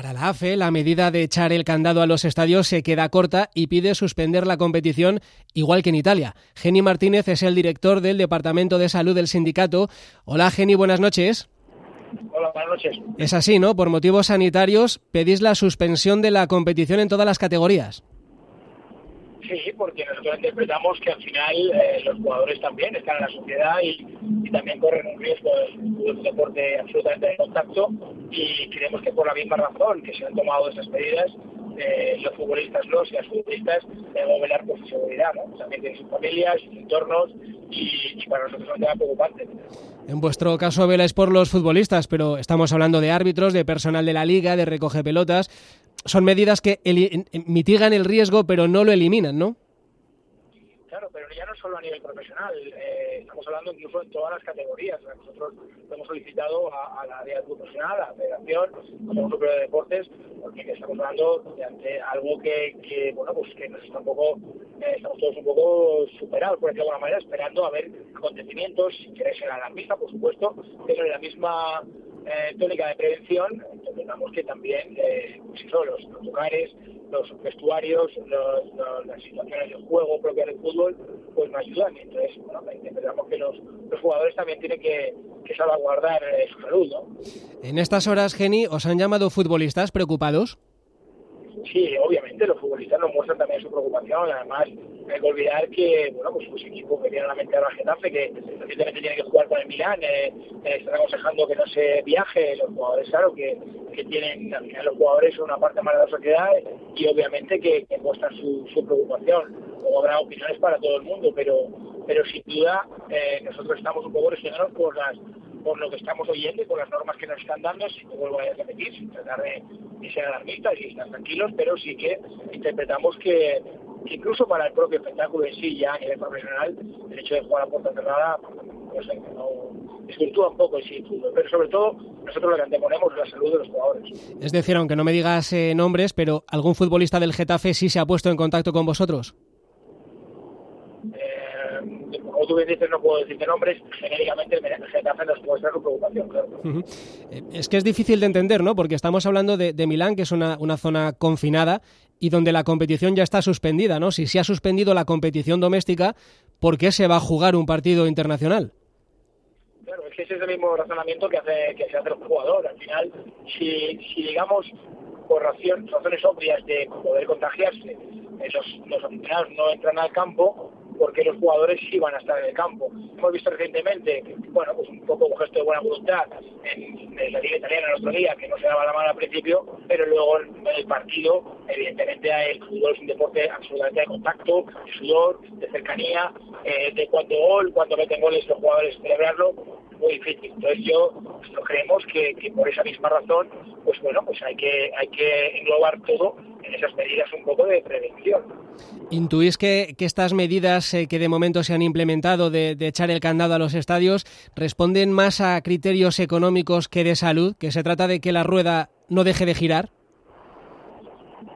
Para la AFE, la medida de echar el candado a los estadios se queda corta y pide suspender la competición igual que en Italia. Geni Martínez es el director del Departamento de Salud del sindicato. Hola Geni, buenas noches. Hola, buenas noches. Es así, ¿no? Por motivos sanitarios pedís la suspensión de la competición en todas las categorías. Sí, porque nosotros interpretamos que al final eh, los jugadores también están en la sociedad y, también corren un riesgo de un deporte absolutamente de contacto y creemos que por la misma razón que se han tomado esas medidas, eh, los futbolistas, los y las futbolistas deben velar por su seguridad, ¿no? También tienen sus familias, sus entornos y, para nosotros es un tema preocupante. En vuestro caso veláis por los futbolistas, pero estamos hablando de árbitros, de personal de la liga, de recoge pelotas son medidas que mitigan el riesgo pero no lo eliminan, ¿no? Claro, pero ya no solo a nivel profesional, eh, estamos hablando incluso en todas las categorías. nosotros lo hemos solicitado a, la área profesional, a la Federación, como Grupo de Deportes, porque estamos hablando de algo que, bueno, pues que nos está un poco, eh, estamos todos un poco superados, por decirlo de alguna manera, esperando a ver acontecimientos, si queréis ser alarmista, por supuesto, pero en la misma eh, tónica de prevención, entendemos que también eh, pues los, lugares, los vestuarios, las situaciones de juego propias del fútbol, pues nos ayudan. Entonces, bueno, entendemos que los, jugadores también tienen que, salvaguardar eh, su salud. ¿no? En estas horas, Geni, ¿os han llamado futbolistas preocupados? Sí, obviamente los futbolistas nos muestran también su preocupación. Además, hay que olvidar que, bueno, pues sus equipos que tienen la mente la Getafe, que recientemente tiene que jugar con el Milán, eh, eh, están aconsejando que no se viaje. Los jugadores, claro, que, que tienen, al final los jugadores son una parte más de la sociedad y obviamente que, muestran su, su preocupación. Luego habrá opiniones para todo el mundo, pero, pero sin duda eh, nosotros estamos un poco resignados por las por lo que estamos oyendo y por las normas que nos están dando, si no vuelvo a repetir, sin tratar de, ser alarmistas y estar tranquilos, pero sí que interpretamos que, incluso para el propio espectáculo en sí, ya a nivel profesional, el hecho de jugar a puerta cerrada, no sé, no desvirtúa un poco el sí pero sobre todo nosotros lo que anteponemos es la salud de los jugadores. Es decir, aunque no me digas eh, nombres, pero ¿algún futbolista del Getafe sí se ha puesto en contacto con vosotros? Como tú bien dices, no puedo decirte nombres, genéricamente el Getafe nos muestra su preocupación, claro. Eh, es que es difícil de entender, ¿no? Porque estamos hablando de, Milán, que es una, una zona confinada y donde la competición ya está suspendida, ¿no? Si se ha suspendido la competición doméstica, ¿por qué se va a jugar un partido internacional? Claro, es que ese es el mismo razonamiento que hace que se hace el jugador. Al final, si, si digamos por razones obvias de poder contagiarse, los, los no entran al campo, porque los jugadores sí van a estar en el campo. Hemos visto recientemente, bueno, pues un poco un gesto de buena voluntad en, la Liga Italiana el otro día, que no se daba la mano al principio, pero luego en el partido, evidentemente el fútbol es un deporte absolutamente de contacto, de sudor, de cercanía, eh, de cuando gol, cuando meten goles los jugadores celebrarlo, muy difícil. Entonces yo pues, creemos que, por esa misma razón, pues bueno, pues hay que, hay que englobar todo en esas medidas un poco de prevención. ¿Intuís que, estas medidas eh, que de momento se han implementado de, echar el candado a los estadios responden más a criterios económicos que de salud? ¿Que se trata de que la rueda no deje de girar?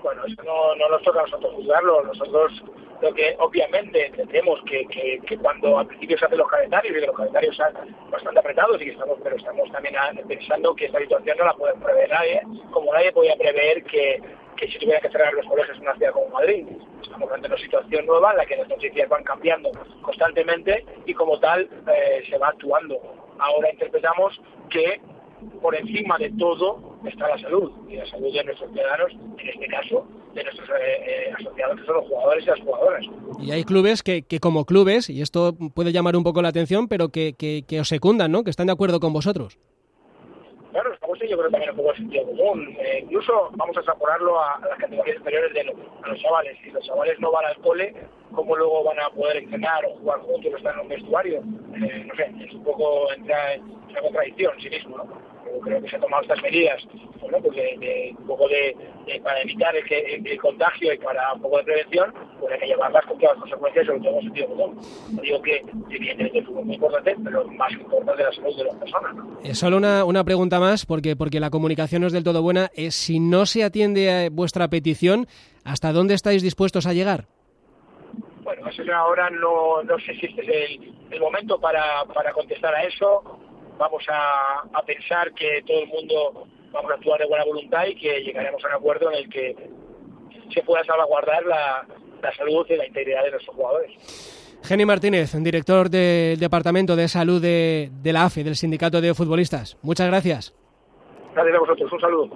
Bueno, eso no, no nos toca a nosotros juzgarlo. Nosotros lo que obviamente entendemos que, que, cuando al principio se hacen los calendarios y que los calendarios están bastante apretados y que estamos, pero estamos también pensando que esta situación no la puede prever nadie, como nadie podía prever que que si tuviera que cerrar los colegios en una ciudad como Madrid. Estamos ante una situación nueva en la que las noticias van cambiando constantemente y como tal eh, se va actuando. Ahora interpretamos que por encima de todo está la salud y la salud de nuestros ciudadanos, en este caso de nuestros eh, eh, asociados que son los jugadores y las jugadoras. Y hay clubes que, que como clubes, y esto puede llamar un poco la atención, pero que, que, que os secundan, ¿no? que están de acuerdo con vosotros yo creo también un poco de sentido común. Eh, incluso vamos a extrapolarlo a, las categorías superiores de a los chavales. Si los chavales no van al cole, ¿cómo luego van a poder entrenar o jugar juntos o estar en un vestuario? Eh, no sé, es un poco entra en una contradicción sí mismo, ¿no? Creo que se han tomado estas medidas bueno, pues de, un poco de, para evitar el, el, contagio y para un poco de prevención, pues hay que llevarlas con todas las consecuencias, sobre todo en el sentido común. No digo que evidentemente es muy importante, pero más importante la salud de las personas. ¿no? solo una, una pregunta más, porque, porque la comunicación no es del todo buena. Es, si no se atiende a vuestra petición, ¿hasta dónde estáis dispuestos a llegar? Bueno, ahora no, no sé si este es el, el momento para, para contestar a eso vamos a, pensar que todo el mundo vamos a actuar de buena voluntad y que llegaremos a un acuerdo en el que se pueda salvaguardar la, salud y la integridad de nuestros jugadores. Geni Martínez, director del Departamento de Salud de, de la AFE, del Sindicato de Futbolistas. Muchas gracias. Gracias a vosotros. Un saludo.